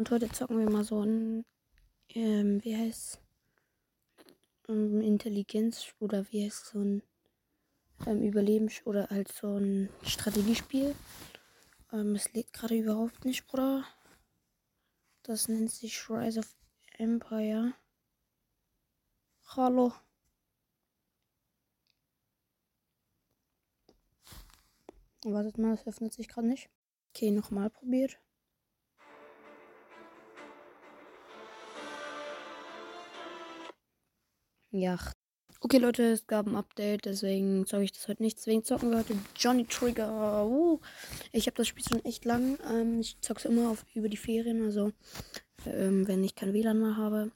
Und heute zocken wir mal so ein, ähm, wie heißt ähm, Intelligenz oder wie heißt so ein ähm, Überlebens- oder halt so ein Strategiespiel. Ähm, es lädt gerade überhaupt nicht, Bruder. Das nennt sich Rise of Empire. Hallo. Wartet mal, das öffnet sich gerade nicht. Okay, nochmal probiert. Ja. Okay, Leute, es gab ein Update, deswegen zocke ich das heute nicht. Deswegen zocken wir heute Johnny Trigger. Uh, ich habe das Spiel schon echt lang. Ähm, ich zocke es immer auf, über die Ferien, also ähm, wenn ich kein WLAN mehr habe.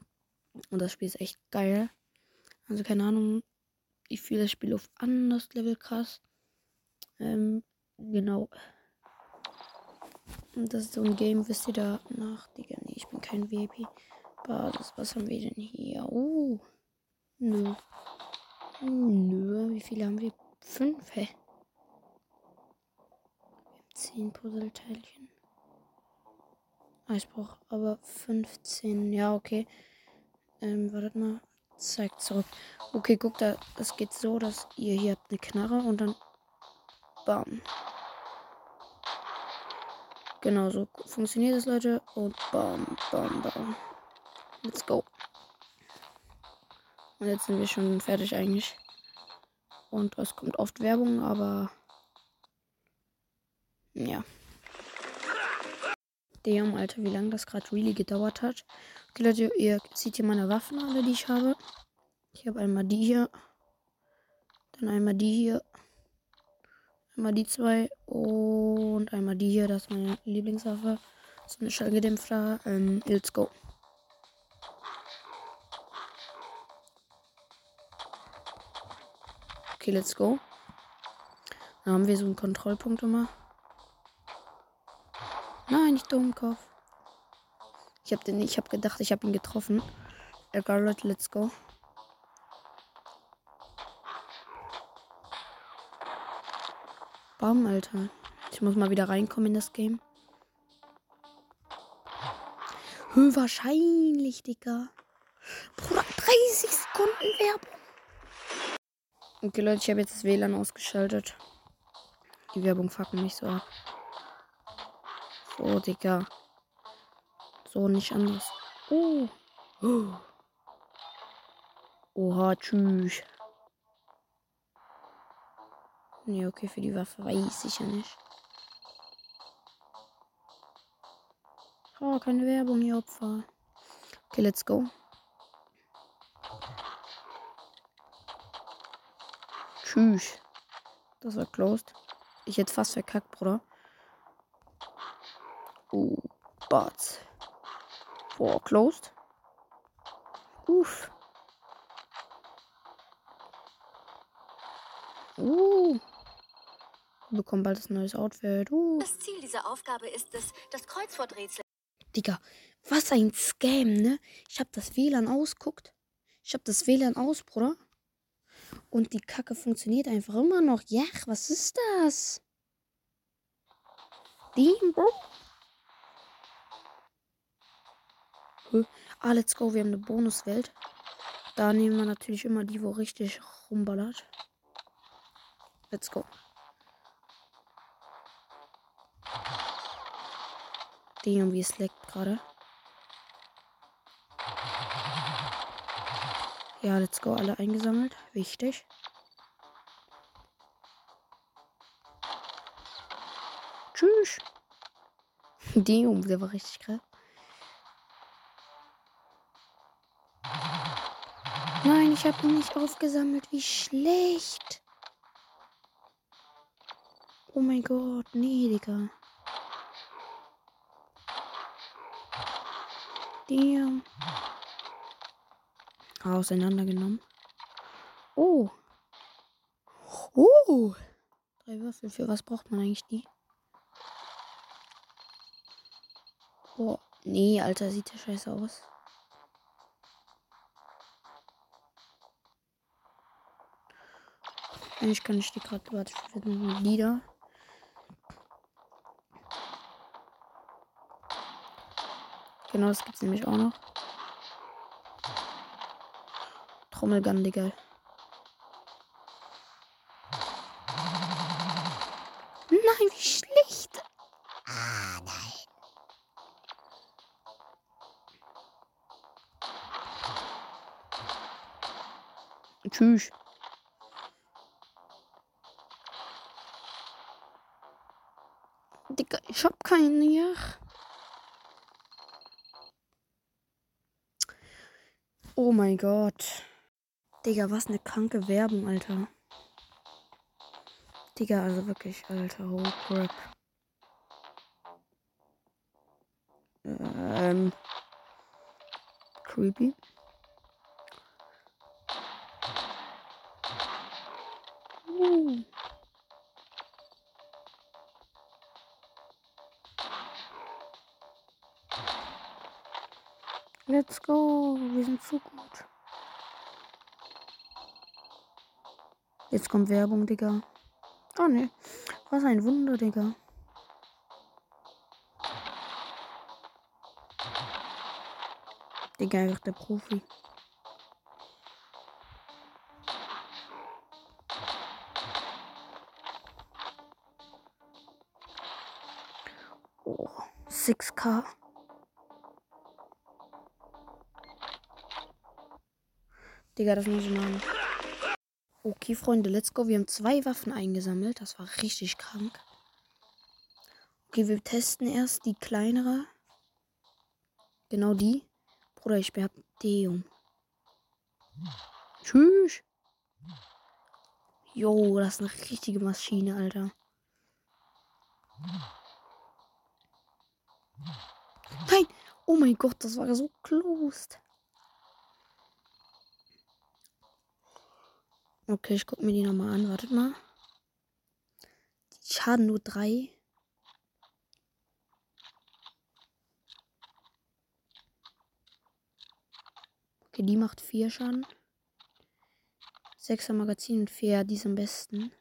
Und das Spiel ist echt geil. Also keine Ahnung, ich fühle das Spiel auf anders Level krass. Ähm, genau. Und das ist so ein Game, wisst ihr da nach, Digga, nee, ich bin kein VIP. Was haben wir denn hier? Uh. Nö. Nö, wie viele haben wir? Fünf, hä? Wir haben zehn Puzzleteilchen. Ah, ich brauche aber 15. Ja, okay. Ähm, wartet mal. Zeigt zurück. Okay, guck da. Es geht so, dass ihr hier habt eine Knarre und dann. Bam. Genau so funktioniert es, Leute. Und bam, bam, bam. Let's go. Und jetzt sind wir schon fertig eigentlich. Und es kommt oft Werbung, aber ja. Damn, Alter, wie lange das gerade really gedauert hat. Okay, Leute, ihr seht hier meine Waffen alle, die ich habe. Ich habe einmal die hier. Dann einmal die hier. Einmal die zwei. Und einmal die hier. Das ist meine Lieblingswaffe. So eine Schallgedämpfter. Ähm, let's go. Okay, let's go. Dann haben wir so einen Kontrollpunkt immer. Nein, nicht Dummkopf. Ich habe den, ich habe gedacht, ich habe ihn getroffen. Egal, Leute, let's go. Bam, Alter. Ich muss mal wieder reinkommen in das Game. Wahrscheinlich, Digga. Bruder, 30 Sekunden Werbung. Okay, Leute, ich habe jetzt das WLAN ausgeschaltet. Die Werbung fucken mich so ab. So, Digga. So, nicht anders. Oh. oh. Oha, tschüss. Nee, okay, für die Waffe weiß ich ja nicht. Oh, keine Werbung, ihr Opfer. Okay, let's go. Tschüss. Das war closed. Ich hätte fast verkackt, Bruder. Oh, Bart. Boah, closed. Uff. Uh. Wir bekommen bald das neues Outfit. Uh. Das Ziel dieser Aufgabe ist es, das Kreuzworträtsel. Digga, was ein Scam, ne? Ich hab das WLAN ausguckt. Ich hab das WLAN aus, Bruder. Und die Kacke funktioniert einfach immer noch. Ja, was ist das? Die, Bro? Ah, let's go. Wir haben eine Bonuswelt. Da nehmen wir natürlich immer die, wo richtig rumballert. Let's go. Die irgendwie es leckt gerade. Ja, let's go. Alle eingesammelt. Wichtig. Tschüss. Damn, der war richtig krass. Nein, ich habe ihn nicht aufgesammelt. Wie schlecht. Oh mein Gott, nee, Digga. Damn. Auseinandergenommen. Oh. Oh. Drei Würfel. Für was braucht man eigentlich die? Oh. Nee, Alter, sieht der scheiße aus. Eigentlich kann ich die gerade. Warte, ich nochmal. Genau, das gibt's nämlich auch noch. Trommelgun, Digga. Nein, wie schlecht. Ah, nein. Tschüss. Digga, ich hab keinen mehr. Oh mein Gott. Digga, was eine kranke Werbung, Alter. Digga, also wirklich, Alter. Oh crap. Ähm. Creepy. Uh. Let's go. Wir sind so gut. Jetzt kommt Werbung, Digga. Oh ne. Was ein Wunder, Digga. Digga, einfach der Profi. Oh, 6K. Digga, das muss ich machen. Okay, Freunde, let's go. Wir haben zwei Waffen eingesammelt. Das war richtig krank. Okay, wir testen erst die kleinere. Genau die. Bruder, ich hab Deum. Tschüss. Jo, das ist eine richtige Maschine, Alter. Nein! Oh mein Gott, das war so closed. Okay, ich guck mir die nochmal an. Wartet mal. Die schaden nur drei. Okay, die macht vier Schaden. Sechser Magazin und vier, die ist am besten.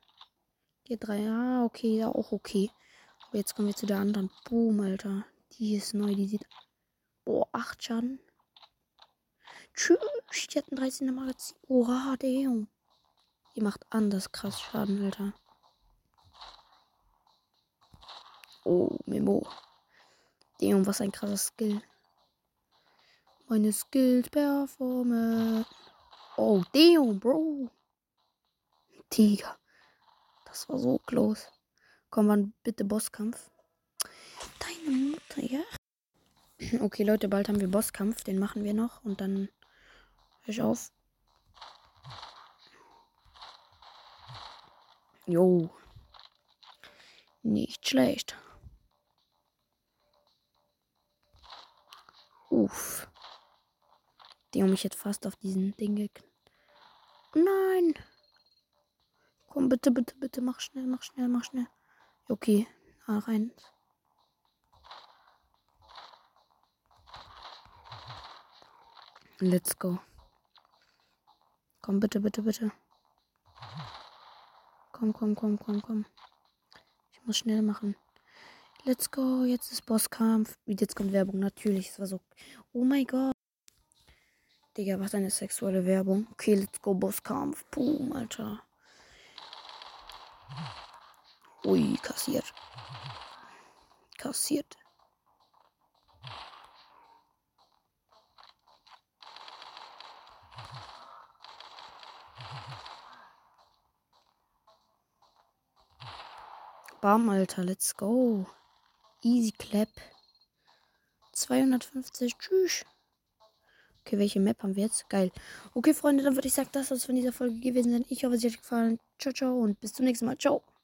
Hier drei, ah, okay, ja, auch okay. Aber jetzt kommen wir zu der anderen. Boom, Alter. Die ist neu, die sieht. Boah, acht Schaden. Tschüss, die hat ein 13er Magazin. Oha, der. Die macht anders krass Schaden, Alter. Oh, Memo. Damn, was ein krasser Skill. Meine Skills performen. Oh, damn, Bro. Tiger. Das war so close. Komm, wann bitte Bosskampf? Deine Mutter, ja? Okay, Leute, bald haben wir Bosskampf. Den machen wir noch. Und dann höre ich auf. Jo. Nicht schlecht. Uff. Die haben mich jetzt fast auf diesen Ding geknallt. Nein. Komm, bitte, bitte, bitte, mach schnell, mach schnell, mach schnell. Okay, ah, rein. Let's go. Komm, bitte, bitte, bitte. Komm, komm, komm, komm, komm. Ich muss schnell machen. Let's go. Jetzt ist Bosskampf. Jetzt kommt Werbung. Natürlich. Es war so. Oh mein Gott. Digga, was eine sexuelle Werbung. Okay, let's go. Bosskampf. Boom, Alter. Ui, kassiert. Kassiert. Bam, Alter, let's go. Easy Clap. 250, tschüss. Okay, welche Map haben wir jetzt? Geil. Okay, Freunde, dann würde ich sagen, das soll es von dieser Folge gewesen sein. Ich hoffe, es hat euch gefallen. Ciao, ciao und bis zum nächsten Mal. Ciao.